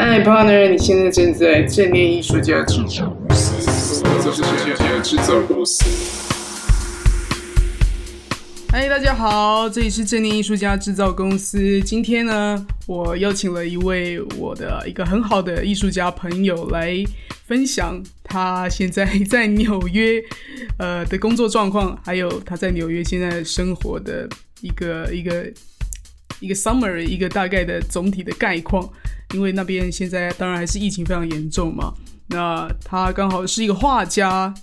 嗨，partner，你现在正在正念艺术家制造公司，这是正念制造公司。嗨，大家好，这里是正念艺术家制造公司。今天呢，我邀请了一位我的一个很好的艺术家朋友来分享他现在在纽约呃的工作状况，还有他在纽约现在生活的一个一个一个 summary，一个大概的总体的概况。因为那边现在当然还是疫情非常严重嘛，那他刚好是一个画家，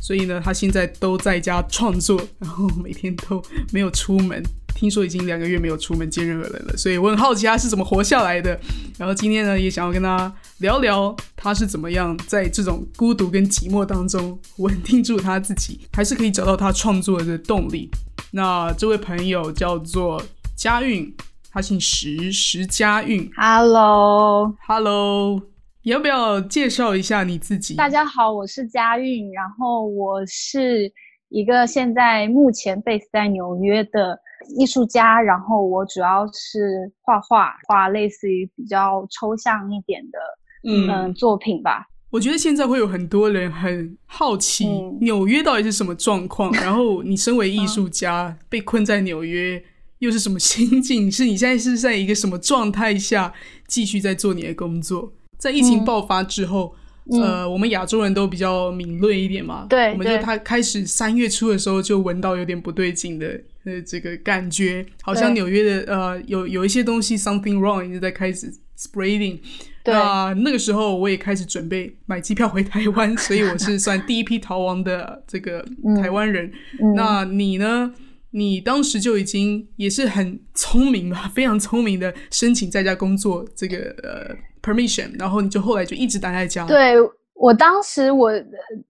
所以呢，他现在都在家创作，然后每天都没有出门。听说已经两个月没有出门见任何人了，所以我很好奇他是怎么活下来的。然后今天呢，也想要跟他聊聊他是怎么样在这种孤独跟寂寞当中稳定住他自己，还是可以找到他创作的动力。那这位朋友叫做佳韵。他姓石，石家韵。Hello，Hello，要不要介绍一下你自己？大家好，我是佳韵，然后我是一个现在目前 base 在纽约的艺术家，然后我主要是画画，画类似于比较抽象一点的嗯作品吧。我觉得现在会有很多人很好奇纽约到底是什么状况，然后你身为艺术家被困在纽约。又是什么心境？是你现在是在一个什么状态下继续在做你的工作？在疫情爆发之后，呃，我们亚洲人都比较敏锐一点嘛，对，我们就他开始三月初的时候就闻到有点不对劲的呃这个感觉，好像纽约的呃有有一些东西 something wrong 一直在开始 spreading。那那个时候我也开始准备买机票回台湾，所以我是算第一批逃亡的这个台湾人。那你呢？你当时就已经也是很聪明吧，非常聪明的申请在家工作这个呃 permission，然后你就后来就一直待在家。对我当时我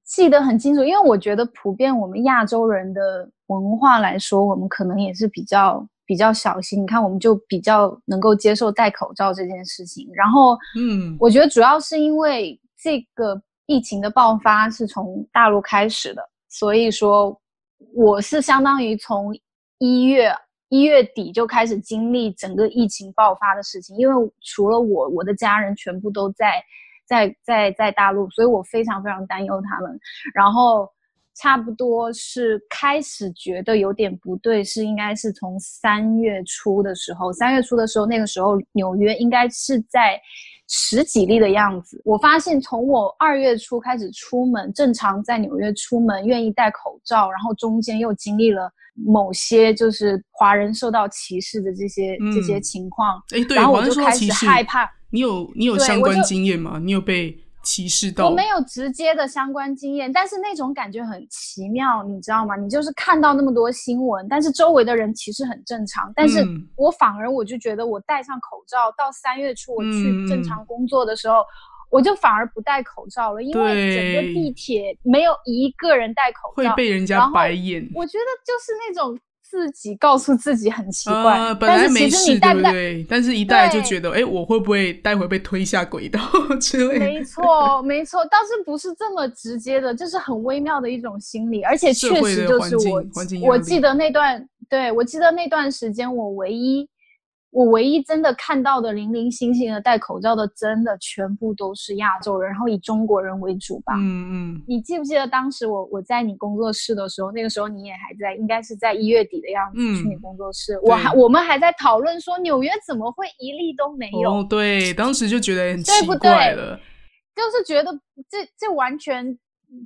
记得很清楚，因为我觉得普遍我们亚洲人的文化来说，我们可能也是比较比较小心。你看，我们就比较能够接受戴口罩这件事情。然后，嗯，我觉得主要是因为这个疫情的爆发是从大陆开始的，所以说。我是相当于从一月一月底就开始经历整个疫情爆发的事情，因为除了我，我的家人全部都在在在在大陆，所以我非常非常担忧他们。然后差不多是开始觉得有点不对，是应该是从三月初的时候，三月初的时候，那个时候纽约应该是在。十几例的样子，我发现从我二月初开始出门，正常在纽约出门愿意戴口罩，然后中间又经历了某些就是华人受到歧视的这些这些情况，哎，对，然后我就开始害怕。你有你有相关经验吗？你有被？歧视到我没有直接的相关经验，但是那种感觉很奇妙，你知道吗？你就是看到那么多新闻，但是周围的人其实很正常，但是我反而我就觉得我戴上口罩到三月初我去正常工作的时候，我就反而不戴口罩了，因为整个地铁没有一个人戴口罩，会被人家白眼。我觉得就是那种。自己告诉自己很奇怪，本来没事，对不对？但是一带就觉得，哎，我会不会待会被推下轨道 之类？没错，没错，倒是不是这么直接的，就是很微妙的一种心理，而且确实就是我，我记得那段，对我记得那段时间，我唯一。我唯一真的看到的零零星星的戴口罩的，真的全部都是亚洲人，然后以中国人为主吧。嗯嗯。你记不记得当时我我在你工作室的时候，那个时候你也还在，应该是在一月底的样子去你工作室。我还我们还在讨论说纽约怎么会一例都没有？哦，对，当时就觉得很奇怪了，就是觉得这这完全。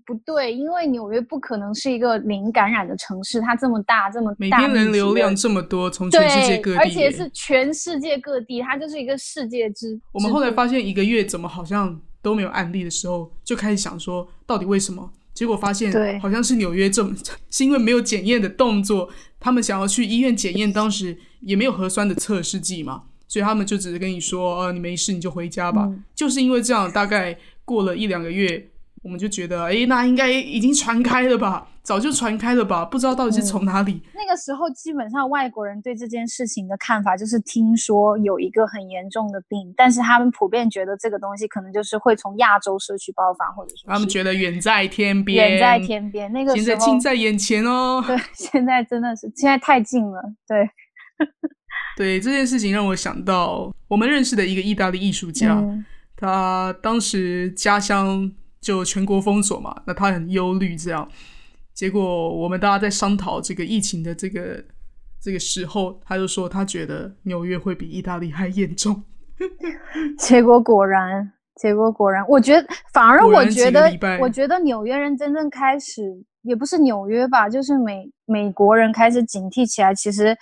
不对，因为纽约不可能是一个零感染的城市，它这么大，这么每天人流量这么多，从全世界各地，而且是全世界各地，它就是一个世界之。我们后来发现一个月怎么好像都没有案例的时候，就开始想说到底为什么？结果发现好像是纽约这么，是因为没有检验的动作，他们想要去医院检验，当时也没有核酸的测试剂嘛，所以他们就只是跟你说，呃，你没事你就回家吧。就是因为这样，大概过了一两个月。我们就觉得，哎，那应该已经传开了吧？早就传开了吧？不知道到底是从哪里。那个时候，基本上外国人对这件事情的看法就是，听说有一个很严重的病，但是他们普遍觉得这个东西可能就是会从亚洲社区爆发，或者说他们觉得远在天边，远在天边。那个现在近在眼前哦。对，现在真的是现在太近了。对，对这件事情让我想到我们认识的一个意大利艺术家。他当时家乡就全国封锁嘛，那他很忧虑这样。结果我们大家在商讨这个疫情的这个这个时候，他就说他觉得纽约会比意大利还严重。结果果然，结果果然，我觉得反而我觉得，我觉得纽约人真正开始，也不是纽约吧，就是美美国人开始警惕起来，其实。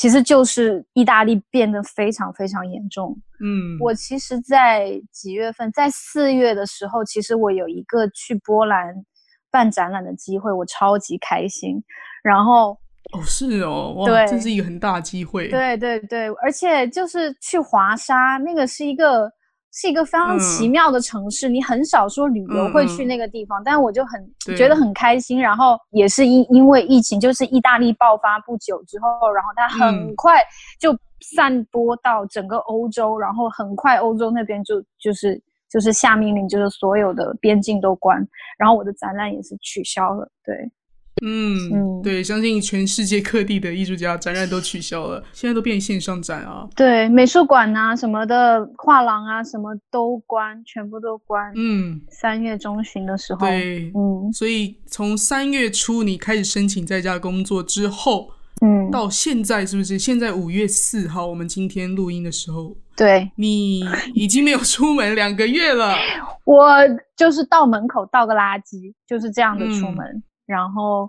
其实就是意大利变得非常非常严重。嗯，我其实，在几月份，在四月的时候，其实我有一个去波兰办展览的机会，我超级开心。然后，哦，是哦，哇，这是一个很大机会。对对对，而且就是去华沙，那个是一个。是一个非常奇妙的城市，你很少说旅游会去那个地方，但我就很觉得很开心。然后也是因因为疫情，就是意大利爆发不久之后，然后它很快就散播到整个欧洲，然后很快欧洲那边就就是就是下命令，就是所有的边境都关，然后我的展览也是取消了，对。嗯，对，相信全世界各地的艺术家展览都取消了，现在都变线上展啊。对，美术馆啊什么的，画廊啊什么都关，全部都关。嗯，三月中旬的时候，对，嗯，所以从三月初你开始申请在家工作之后，嗯，到现在是不是？现在五月四号，我们今天录音的时候，对，你已经没有出门两个月了。我就是到门口倒个垃圾，就是这样的出门。然后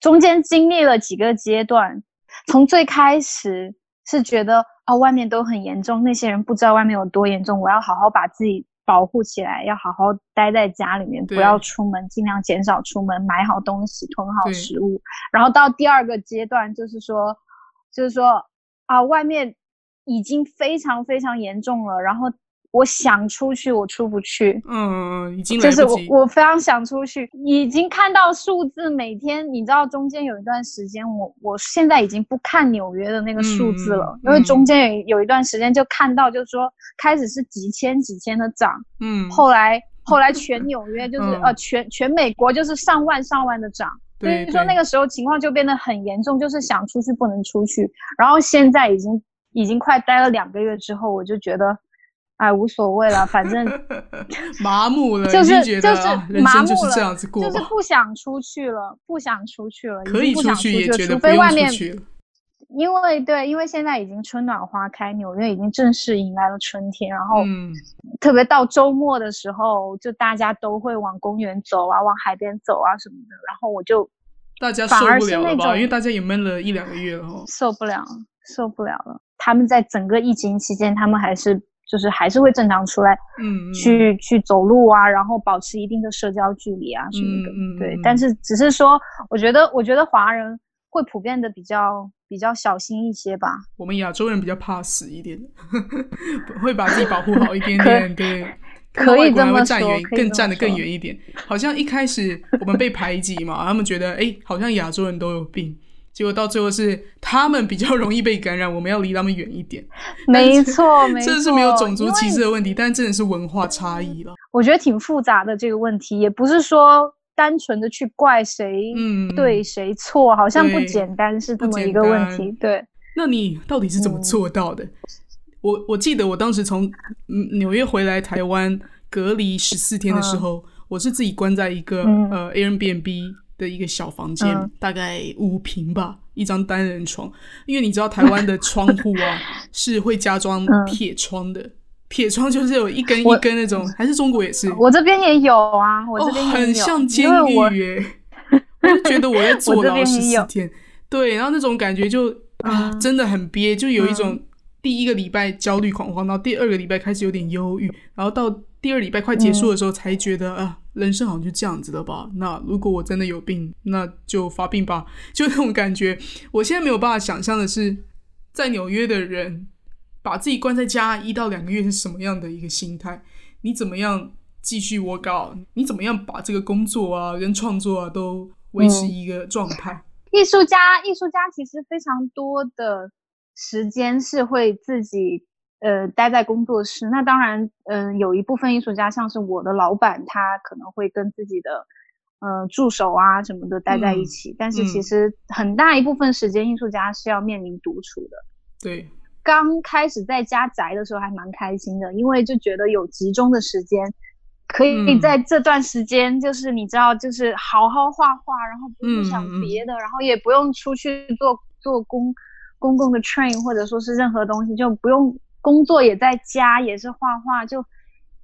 中间经历了几个阶段，从最开始是觉得啊外面都很严重，那些人不知道外面有多严重，我要好好把自己保护起来，要好好待在家里面，不要出门，尽量减少出门，买好东西，囤好食物。然后到第二个阶段，就是说，就是说啊外面已经非常非常严重了，然后。我想出去，我出不去。嗯，已经就是我，我非常想出去。已经看到数字，每天你知道，中间有一段时间，我我现在已经不看纽约的那个数字了，因为中间有有一段时间就看到，就是说开始是几千几千的涨，嗯，后来 后来全纽约就是呃全全美国就是上万上万的涨，所以说那个时候情况就变得很严重，就是想出去不能出去。然后现在已经已经快待了两个月之后，我就觉得。哎，无所谓了，反正 麻木了，就是就是麻木了，这样子过，就是不想出去了，不想出去了，可以出去也觉得除非外面，因为对，因为现在已经春暖花开，纽约已经正式迎来了春天，然后特别到周末的时候，就大家都会往公园走啊，往海边走啊什么的，然后我就大家受不了了吧？因为大家也闷了一两个月了，受不了，受不了了。他们在整个疫情期间，他们还是。就是还是会正常出来，嗯，去去走路啊，然后保持一定的社交距离啊什么的，嗯对。但是只是说，我觉得，我觉得华人会普遍的比较比较小心一些吧。我们亚洲人比较怕死一点，会把自己保护好一点点，对。可以这么站远，更站得更远一点。好像一开始我们被排挤嘛，他们觉得哎，好像亚洲人都有病。结果到最后是他们比较容易被感染，我们要离他们远一点。没错，没错，这是没有种族歧视的问题，但真的是文化差异了。我觉得挺复杂的这个问题，也不是说单纯的去怪谁对谁错，好像不简单是这么一个问题。对，那你到底是怎么做到的？我我记得我当时从纽约回来台湾隔离十四天的时候，我是自己关在一个呃 Airbnb。的一个小房间，大概五平吧，一张单人床。因为你知道台湾的窗户啊 是会加装铁窗的，铁窗就是有一根一根那种，还是中国也是？我这边也有啊，我这边很像监狱耶。我就觉得我在坐牢十四天，对，然后那种感觉就啊真的很憋，就有一种第一个礼拜焦虑恐慌，到第二个礼拜开始有点忧郁，然后到第二礼拜快结束的时候才觉得啊。人生好像就这样子的吧。那如果我真的有病，那就发病吧。就那种感觉，我现在没有办法想象的是，在纽约的人把自己关在家一到两个月是什么样的一个心态？你怎么样继续 work out？你怎么样把这个工作啊跟创作啊都维持一个状态？艺术家，艺术家其实非常多的时间是会自己。呃，待在工作室，那当然，嗯，有一部分艺术家，像是我的老板，他可能会跟自己的，呃，助手啊什么的待在一起。但是其实很大一部分时间，艺术家是要面临独处的。对，刚开始在家宅的时候还蛮开心的，因为就觉得有集中的时间，可以在这段时间，就是你知道，就是好好画画，然后不用想别的，然后也不用出去做做公公共的 train 或者说是任何东西，就不用工作也在家，也是画画，就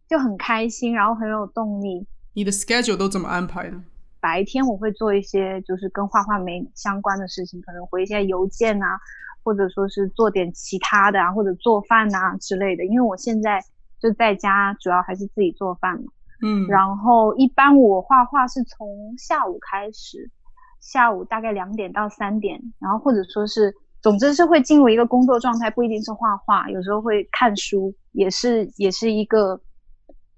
就很开心，然后很有动力。你的 schedule 都怎么安排的？白天我会做一些就是跟画画没相关的事情，可能回一些邮件啊。或者说是做点其他的啊，或者做饭啊之类的。因为我现在就在家，主要还是自己做饭嘛。嗯，然后一般我画画是从下午开始，下午大概两点到三点，然后或者说是，总之是会进入一个工作状态，不一定是画画，有时候会看书，也是也是一个，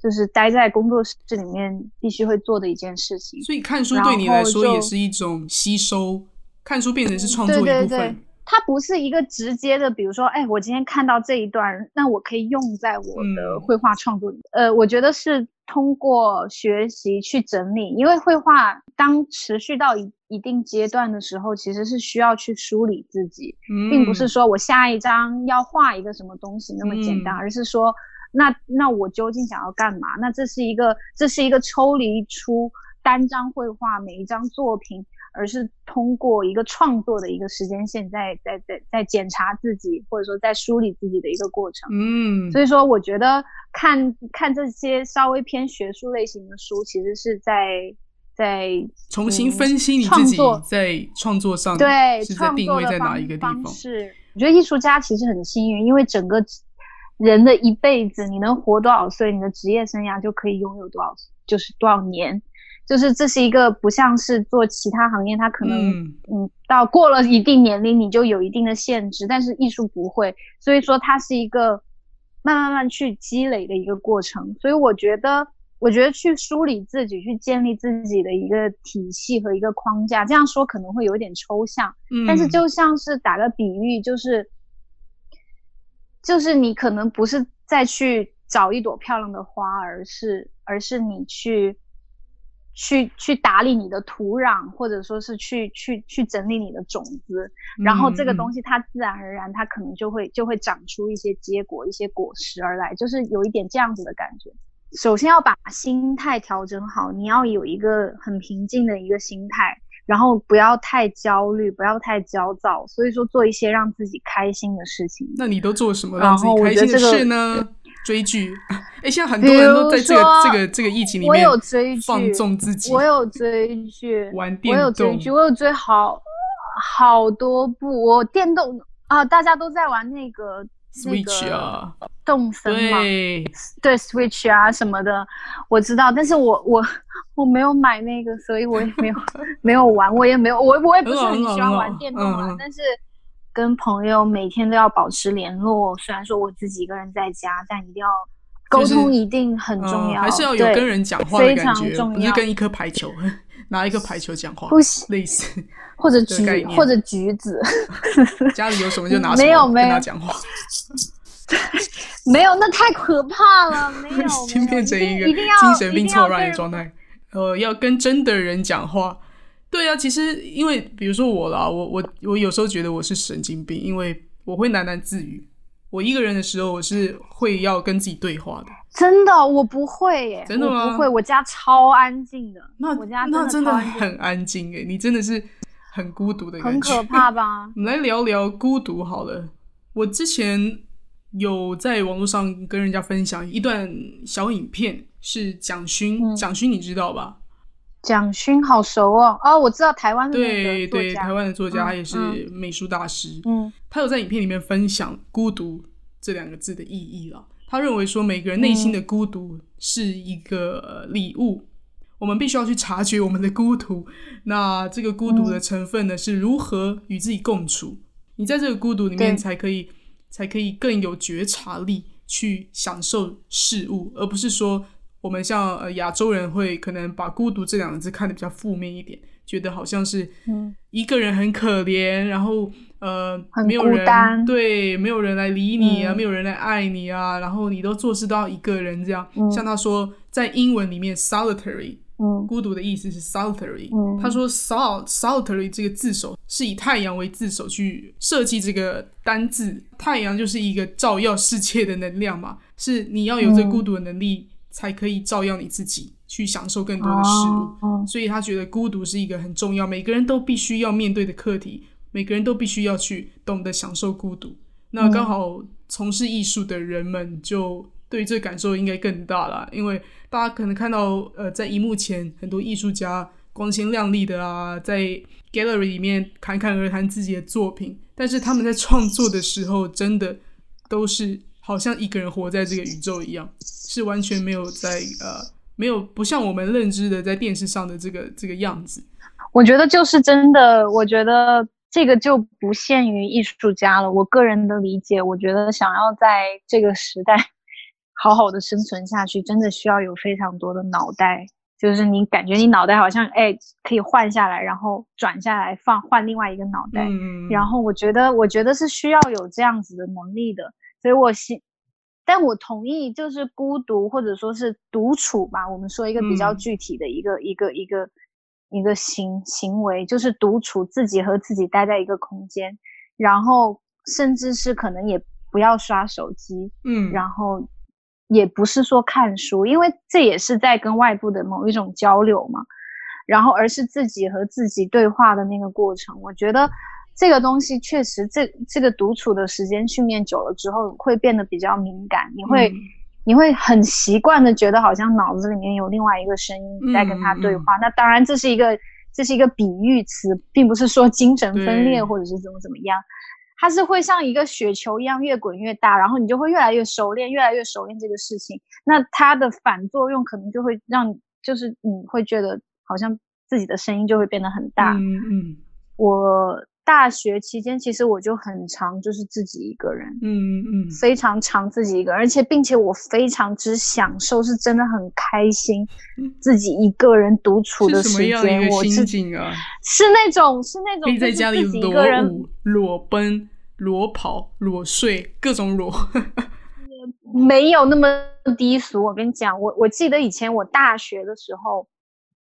就是待在工作室里面必须会做的一件事情。所以看书对你来说也是一种吸收，看书变成是创作一部分。它不是一个直接的，比如说，哎，我今天看到这一段，那我可以用在我的绘画创作里。呃，我觉得是通过学习去整理，因为绘画当持续到一一定阶段的时候，其实是需要去梳理自己，并不是说我下一张要画一个什么东西那么简单，而是说，那那我究竟想要干嘛？那这是一个这是一个抽离出单张绘画每一张作品。而是通过一个创作的一个时间线，在在在在检查自己，或者说在梳理自己的一个过程。嗯，所以说我觉得看看这些稍微偏学术类型的书，其实是在在重新分析你自己在创作上对是在定位在哪一个地方。是，我觉得艺术家其实很幸运，因为整个人的一辈子，你能活多少岁，你的职业生涯就可以拥有多少，就是多少年。就是这是一个不像是做其他行业，它可能嗯到过了一定年龄你就有一定的限制，但是艺术不会，所以说它是一个慢慢慢去积累的一个过程。所以我觉得，我觉得去梳理自己，去建立自己的一个体系和一个框架，这样说可能会有点抽象，但是就像是打个比喻，就是就是你可能不是再去找一朵漂亮的花，而是而是你去。去去打理你的土壤，或者说是去去去整理你的种子，然后这个东西它自然而然它可能就会就会长出一些结果、一些果实而来，就是有一点这样子的感觉。首先要把心态调整好，你要有一个很平静的一个心态，然后不要太焦虑，不要太焦躁，所以说做一些让自己开心的事情。那你都做什么让自己开心的事呢？追剧，哎，现在很多人都在这个这个这个疫情里面我有追放纵自己。我有追剧，玩电动。我有追剧，我有追好好多部。我电动啊，大家都在玩那个 Switch 啊，动森嘛，对对，Switch 啊什么的，我知道。但是我我 我没有买那个，所以我也没有 没有玩，我也没有，我我也不是很喜欢玩电动啊，但是。跟朋友每天都要保持联络，虽然说我自己一个人在家，但一定要沟通，一定很重要，还是要有跟人讲话的感觉，不是跟一颗排球 拿一颗排球讲话，不行，类似或者橘或者橘子，家里有什么就拿什么跟他讲话，没有，那太可怕了，没有，已经变成一个精神病错乱的状态，呃，要跟真的人讲话。对啊，其实因为比如说我啦，我我我有时候觉得我是神经病，因为我会喃喃自语。我一个人的时候，我是会要跟自己对话的。真的，我不会耶，真的吗？不会，我家超安静的。那我家那真的很安静哎，你真的是很孤独的感觉，很可怕吧？我们来聊聊孤独好了。我之前有在网络上跟人家分享一段小影片，是蒋勋，蒋勋你知道吧？蒋勋好熟哦，哦，我知道台湾的对对，台湾的作家，他也是美术大师。嗯，他有在影片里面分享“孤独”这两个字的意义了。他认为说，每个人内心的孤独是一个礼物，我们必须要去察觉我们的孤独。那这个孤独的成分呢，是如何与自己共处？你在这个孤独里面，才可以才可以更有觉察力去享受事物，而不是说。我们像呃亚洲人会可能把孤独这两个字看得比较负面一点，觉得好像是一个人很可怜，然后呃没有人对没有人来理你啊，没有人来爱你啊，然后你都做事都要一个人这样。像他说在英文里面 solitary 嗯。孤独的意思是 solitary。嗯。他说 sol solitary 这个字首是以太阳为字首去设计这个单字，太阳就是一个照耀世界的能量嘛，是你要有这孤独的能力，才可以照耀你自己，去享受更多的事物。哦所以他觉得孤独是一个很重要，每个人都必须要面对的课题，每个人都必须要去懂得享受孤独。那刚好从事艺术的人们就对这感受应该更大了，因为大家可能看到呃，在荧幕前很多艺术家光鲜亮丽的啊，在 gallery 里面侃侃而谈自己的作品，但是他们在创作的时候，真的都是好像一个人活在这个宇宙一样，是完全没有在呃没有不像我们认知的在电视上的这个这个样子。我觉得就是真的，我觉得这个就不限于艺术家了。我个人的理解，我觉得想要在这个时代好好的生存下去，真的需要有非常多的脑袋。就是你感觉你脑袋好像哎可以换下来，然后转下来放换另外一个脑袋，嗯，然后我觉得，我觉得是需要有这样子的能力的，所以我希，但我同意，就是孤独或者说是独处吧，我们说一个比较嗯具体的一个、一个一个一个行行为，就是独处，自己和自己待在一个空间，然后甚至是可能也不要刷手机，嗯，然后也不是说看书，因为这也是在跟外部的某一种交流嘛。然后，而是自己和自己对话的那个过程。我觉得这个东西确实，这这个独处的时间训练久了之后，会变得比较敏感。你会、嗯你会很习惯的觉得，好像脑子里面有另外一个声音在跟他对话。那当然，这是一个这是一个比喻词，并不是说精神分裂或者是怎么怎么样。它是会像一个雪球一样越滚越大，然后你就会越来越熟练，越来越熟练这个事情。那它的反作用可能就会让，就是你会觉得好像自己的声音就会变得很大。嗯嗯我大学期间其实我就很长就是自己一个人，嗯嗯非常长自己一个人，而且并且我非常之享受，是真的很开心，自己一个人独处的时间，我是境啊？是那种是那种可以在家里自己一裸个人舞、裸奔、裸跑、裸睡，各种裸。没有那么低俗。我跟你讲，我我记得以前我大学的时候，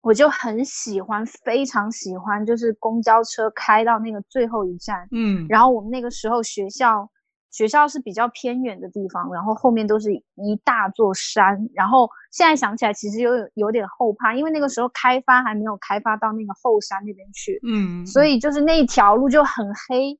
我就很喜欢，非常喜欢，就是公交车开到那个最后一站，嗯，然后我们那个时候学校学校是比较偏远的地方，然后后面都是一大座山，然后现在想起来其实有有点后怕，因为那个时候开发还没有开发到那个后山那边去，嗯，所以就是那一条路就很黑，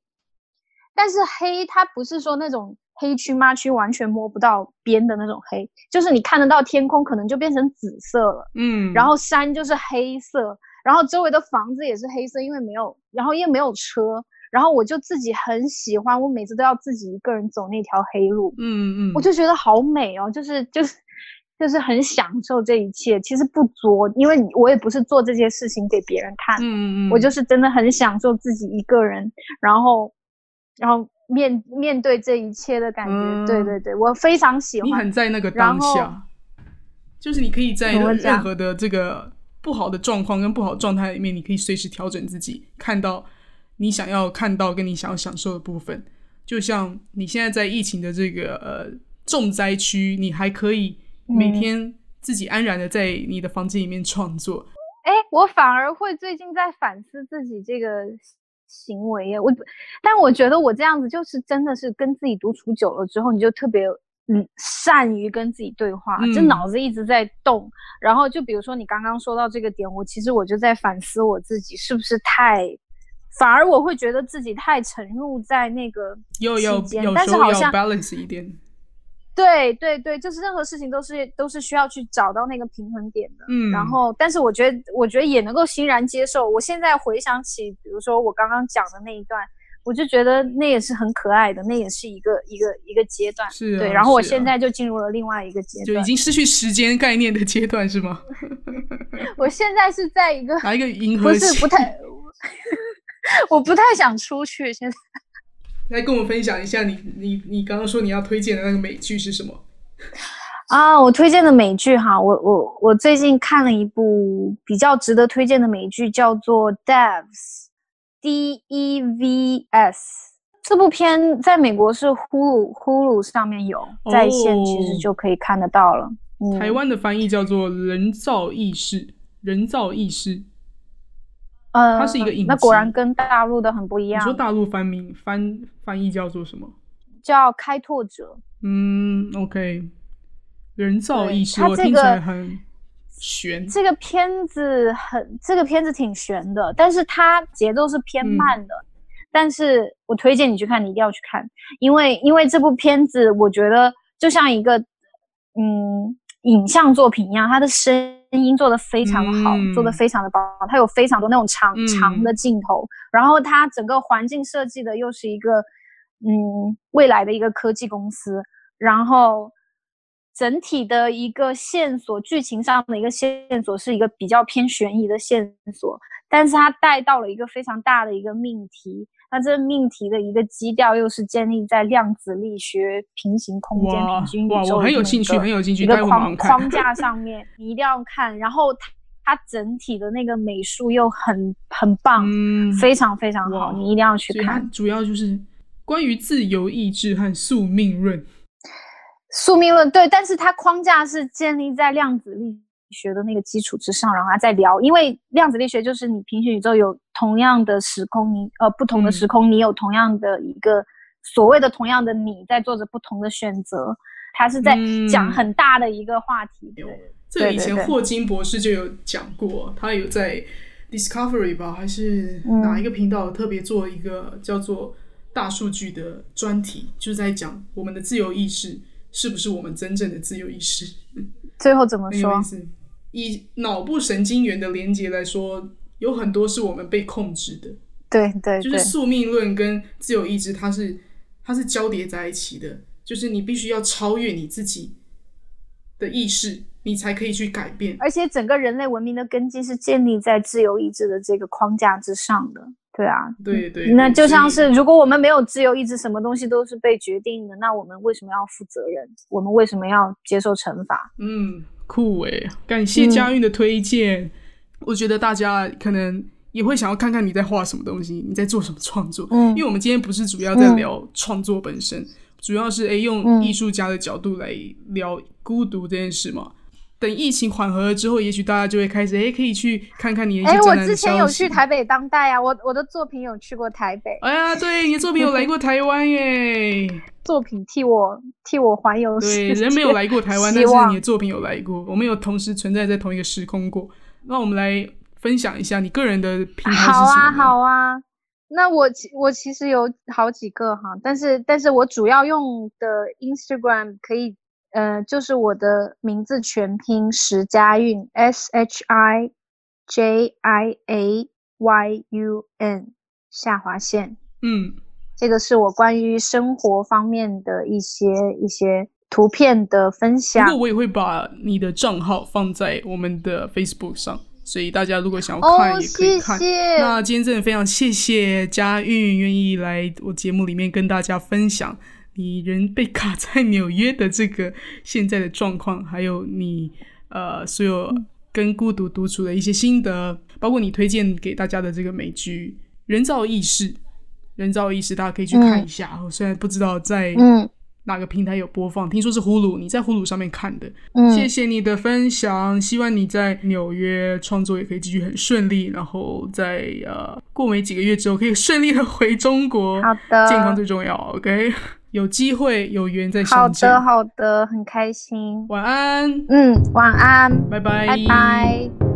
但是黑它不是说那种黑区麻区完全摸不到边的那种黑，就是你看得到天空可能就变成紫色了，嗯，然后山就是黑色，然后周围的房子也是黑色，因为没有，然后因为没有车，然后我就自己很喜欢，我每次都要自己一个人走那条黑路，嗯嗯，我就觉得好美哦，就是就是就是很享受这一切。其实不作，因为我也不是做这些事情给别人看，嗯嗯，我就是真的很享受自己一个人，然后然后面面对这一切的感觉。嗯对对对，我非常喜欢你很。在那个当下，就是你可以在任何的这个不好的状况跟不好的状态里面，你可以随时调整自己，看到你想要看到跟你想要享受的部分。就像你现在在疫情的这个呃重灾区，你还可以每嗯天自己安然的在你的房间里面创作。哎，我反而会最近在反思自己这个行为耶。我，但我觉得我这样子就是真的是跟自己独处久了之后，你就特别嗯善于跟自己对话，就嗯脑子一直在动。然后就比如说你刚刚说到这个点，我其实我就在反思我自己是不是太，反而我会觉得自己太沉入在那个有有有时候要 balance 一点。对对对，就是任何事情都是都是需要去找到那个平衡点的。嗯，然后，但是我觉得，我觉得也能够欣然接受。我现在回想起，比如说我刚刚讲的那一段，我就觉得那也是很可爱的，那也是一个一个一个阶段。是啊对，然后我现在就进入了另外一个阶段。就已经失去时间概念的阶段是吗？我现在是在一个哪一个银不河系？是不太，我不太想出去。现在来跟我们分享一下你你你刚刚说你要推荐的那个美剧是什么？啊，我推荐的美剧哈，我我我最近看了一部比较值得推荐的美剧，叫做《Devs》，D E V S。这部片在美国是呼噜呼噜上面有在线，其实哦就可以看得到了。嗯、台湾的翻译叫做人造意识，人造意识，呃，它是一个影那果然跟大陆的很不一样你说，大陆翻名翻翻译叫做什么？叫开拓者。嗯，OK，人造对意识，它这个很悬。这个片子很，这个片子挺悬的，但是它节奏是偏嗯慢的。但是我推荐你去看，你一定要去看，因为因为这部片子，我觉得就像一个嗯影像作品一样，它的声音做的非常的好，嗯做的非常的棒，它有非常多那种长、嗯。长的镜头，然后它整个环境设计的又是一个嗯未来的一个科技公司，然后整体的一个线索，剧情上的一个线索是一个比较偏悬疑的线索，但是它带到了一个非常大的一个命题。那这命题的一个基调又是建立在量子力学、平行空间、哇平均宇宙很有兴趣，很有兴趣，一个框。框架上面，你一定要看。然后它它整体的那个美术又很很棒，嗯，非常非常好，你一定要去看。主要就是关于自由意志和宿命论。宿命论对，但是它框架是建立在量子力学的那个基础之上，然后他再聊。因为量子力学就是你平行宇宙有同样的时空，你呃不同的嗯时空，你有同样的一个所谓的同样的你在做着不同的选择，他是在讲嗯很大的一个话题。对这以前霍金博士就有讲过，他有在 Discovery 吧，还是嗯哪一个频道特别做一个叫做大数据的专题，就是在讲我们的自由意识是不是我们真正的自由意识。最后怎么说。以脑部神经元的连接来说，有很多是我们被控制的，对对对，就是宿命论跟自由意志，它是它是交叠在一起的，就是你必须要超越你自己的意识，你才可以去改变。而且整个人类文明的根基是建立在自由意志的这个框架之上的。对啊，对对对那就像是如果我们没有自由意志，什么东西都是被决定的，那我们为什么要负责任？我们为什么要接受惩罚？嗯，酷诶，感谢佳韵的推荐。我觉得大家可能也会想要看看你在画什么东西，你在做什么创作。嗯因为我们今天不是主要在聊创作本身，主要是诶用嗯艺术家的角度来聊孤独这件事嘛。等疫情缓和了之后，也许大家就会开始诶可以去看看你的一些哎，我之前有去台北当代啊，我我的作品有去过台北，哎呀，对，你的作品有来过台湾耶。作品替我替我环游世对，界。人没有来过台湾，但是你的作品有来过，我们有同时存在在同一个时空过。那我们来分享一下你个人的平台是什好啊，好啊。那我其我其实有好几个哈，但是但是我主要用的 Instagram 可以，呃，就是我的名字全拼石佳韵 S H I J I A Y U N 下划线，嗯，这个是我关于生活方面的一些一些图片的分不享过。我也会把你的账号放在我们的 Facebook 上，所以大家如果想要哦看，也可以谢看。谢那今天真的非常谢谢佳韵愿意来我节目里面跟大家分享你人被卡在纽约的这个现在的状况，还有你呃所有跟孤独独处的一些心得，包括你推荐给大家的这个美剧《人造意识》。人造意识，大家可以去看一下。我虽然不知道在嗯哪个平台有播放，听说是呼噜，你在呼噜上面看的。嗯，谢谢你的分享，希望你在纽约创作也可以继续很顺利，然后在呃过没几个月之后可以顺利的回中国。好的，健康最重要，OK？有机会有缘再好相见。的好的，很开心。晚安，嗯，晚安，拜拜，拜拜。